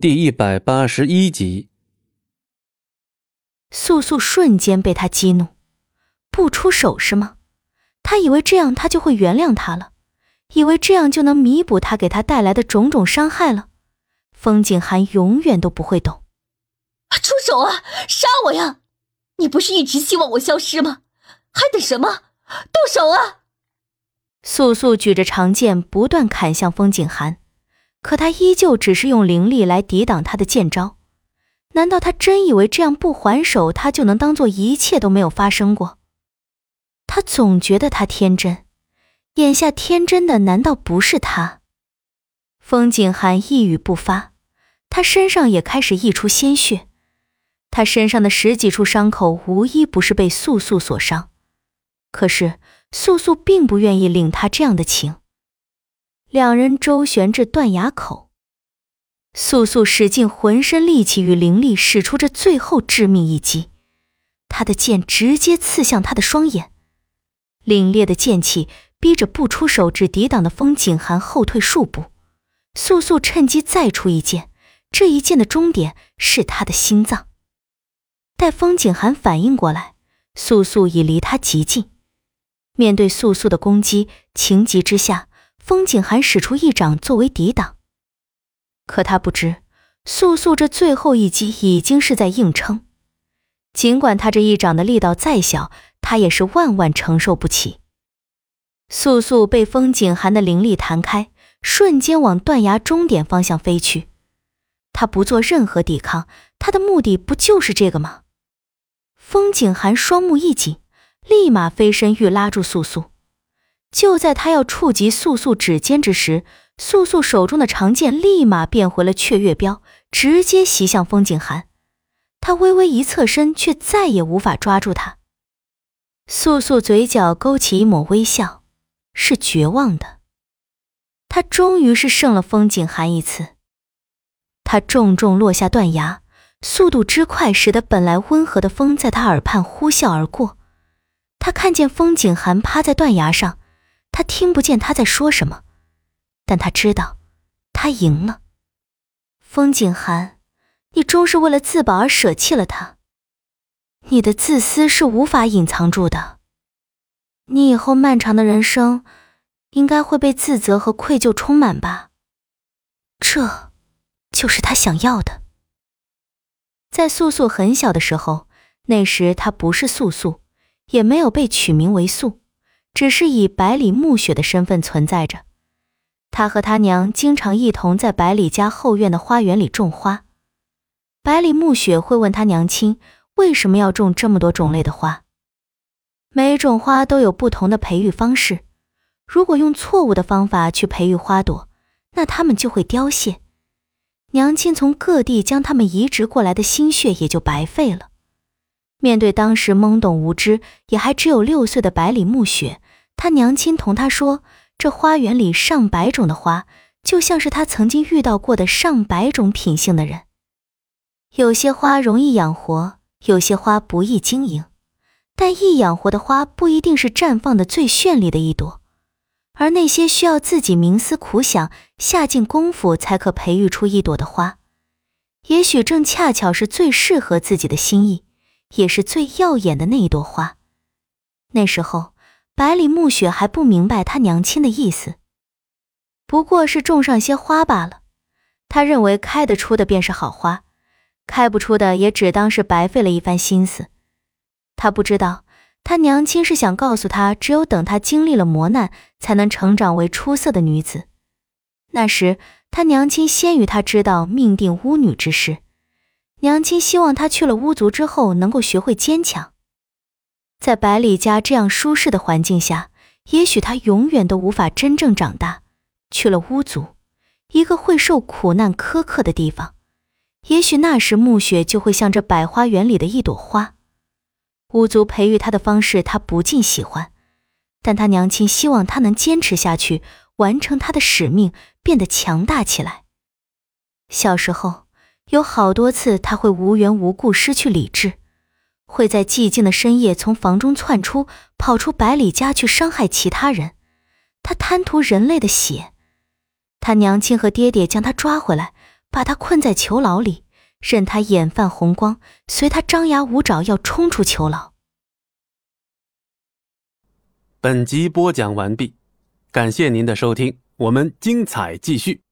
第一百八十一集，素素瞬间被他激怒，不出手是吗？他以为这样他就会原谅他了，以为这样就能弥补他给他带来的种种伤害了。风景寒永远都不会懂。出手啊！杀我呀！你不是一直希望我消失吗？还等什么？动手啊！素素举着长剑，不断砍向风景寒。可他依旧只是用灵力来抵挡他的剑招，难道他真以为这样不还手，他就能当做一切都没有发生过？他总觉得他天真，眼下天真的难道不是他？风景寒一语不发，他身上也开始溢出鲜血，他身上的十几处伤口无一不是被素素所伤，可是素素并不愿意领他这样的情。两人周旋至断崖口，素素使尽浑身力气与灵力，使出这最后致命一击。他的剑直接刺向他的双眼，凛冽的剑气逼着不出手只抵挡的风景寒后退数步。素素趁机再出一剑，这一剑的终点是他的心脏。待风景寒反应过来，素素已离他极近。面对素素的攻击，情急之下。风景寒使出一掌作为抵挡，可他不知，素素这最后一击已经是在硬撑。尽管他这一掌的力道再小，他也是万万承受不起。素素被风景寒的灵力弹开，瞬间往断崖终点方向飞去。他不做任何抵抗，他的目的不就是这个吗？风景寒双目一紧，立马飞身欲拉住素素。就在他要触及素素指尖之时，素素手中的长剑立马变回了雀月镖，直接袭向风景寒。他微微一侧身，却再也无法抓住他。素素嘴角勾起一抹微笑，是绝望的。他终于是胜了风景寒一次。他重重落下断崖，速度之快，使得本来温和的风在他耳畔呼啸而过。他看见风景寒趴在断崖上。他听不见他在说什么，但他知道，他赢了。风景寒，你终是为了自保而舍弃了他。你的自私是无法隐藏住的。你以后漫长的人生，应该会被自责和愧疚充满吧？这，就是他想要的。在素素很小的时候，那时她不是素素，也没有被取名为素。只是以百里暮雪的身份存在着。他和他娘经常一同在百里家后院的花园里种花。百里暮雪会问他娘亲为什么要种这么多种类的花。每种花都有不同的培育方式，如果用错误的方法去培育花朵，那它们就会凋谢。娘亲从各地将它们移植过来的心血也就白费了。面对当时懵懂无知、也还只有六岁的百里暮雪，他娘亲同他说：“这花园里上百种的花，就像是他曾经遇到过的上百种品性的人。有些花容易养活，有些花不易经营。但易养活的花不一定是绽放的最绚丽的一朵，而那些需要自己冥思苦想、下尽功夫才可培育出一朵的花，也许正恰巧是最适合自己的心意。”也是最耀眼的那一朵花。那时候，百里暮雪还不明白他娘亲的意思，不过是种上些花罢了。他认为开得出的便是好花，开不出的也只当是白费了一番心思。他不知道，他娘亲是想告诉他，只有等他经历了磨难，才能成长为出色的女子。那时，他娘亲先于他知道命定巫女之事。娘亲希望她去了巫族之后能够学会坚强，在百里家这样舒适的环境下，也许她永远都无法真正长大。去了巫族，一个会受苦难苛刻的地方，也许那时暮雪就会像这百花园里的一朵花。巫族培育她的方式，她不尽喜欢，但她娘亲希望她能坚持下去，完成她的使命，变得强大起来。小时候。有好多次，他会无缘无故失去理智，会在寂静的深夜从房中窜出，跑出百里家去伤害其他人。他贪图人类的血，他娘亲和爹爹将他抓回来，把他困在囚牢里，任他眼泛红光，随他张牙舞爪要冲出囚牢。本集播讲完毕，感谢您的收听，我们精彩继续。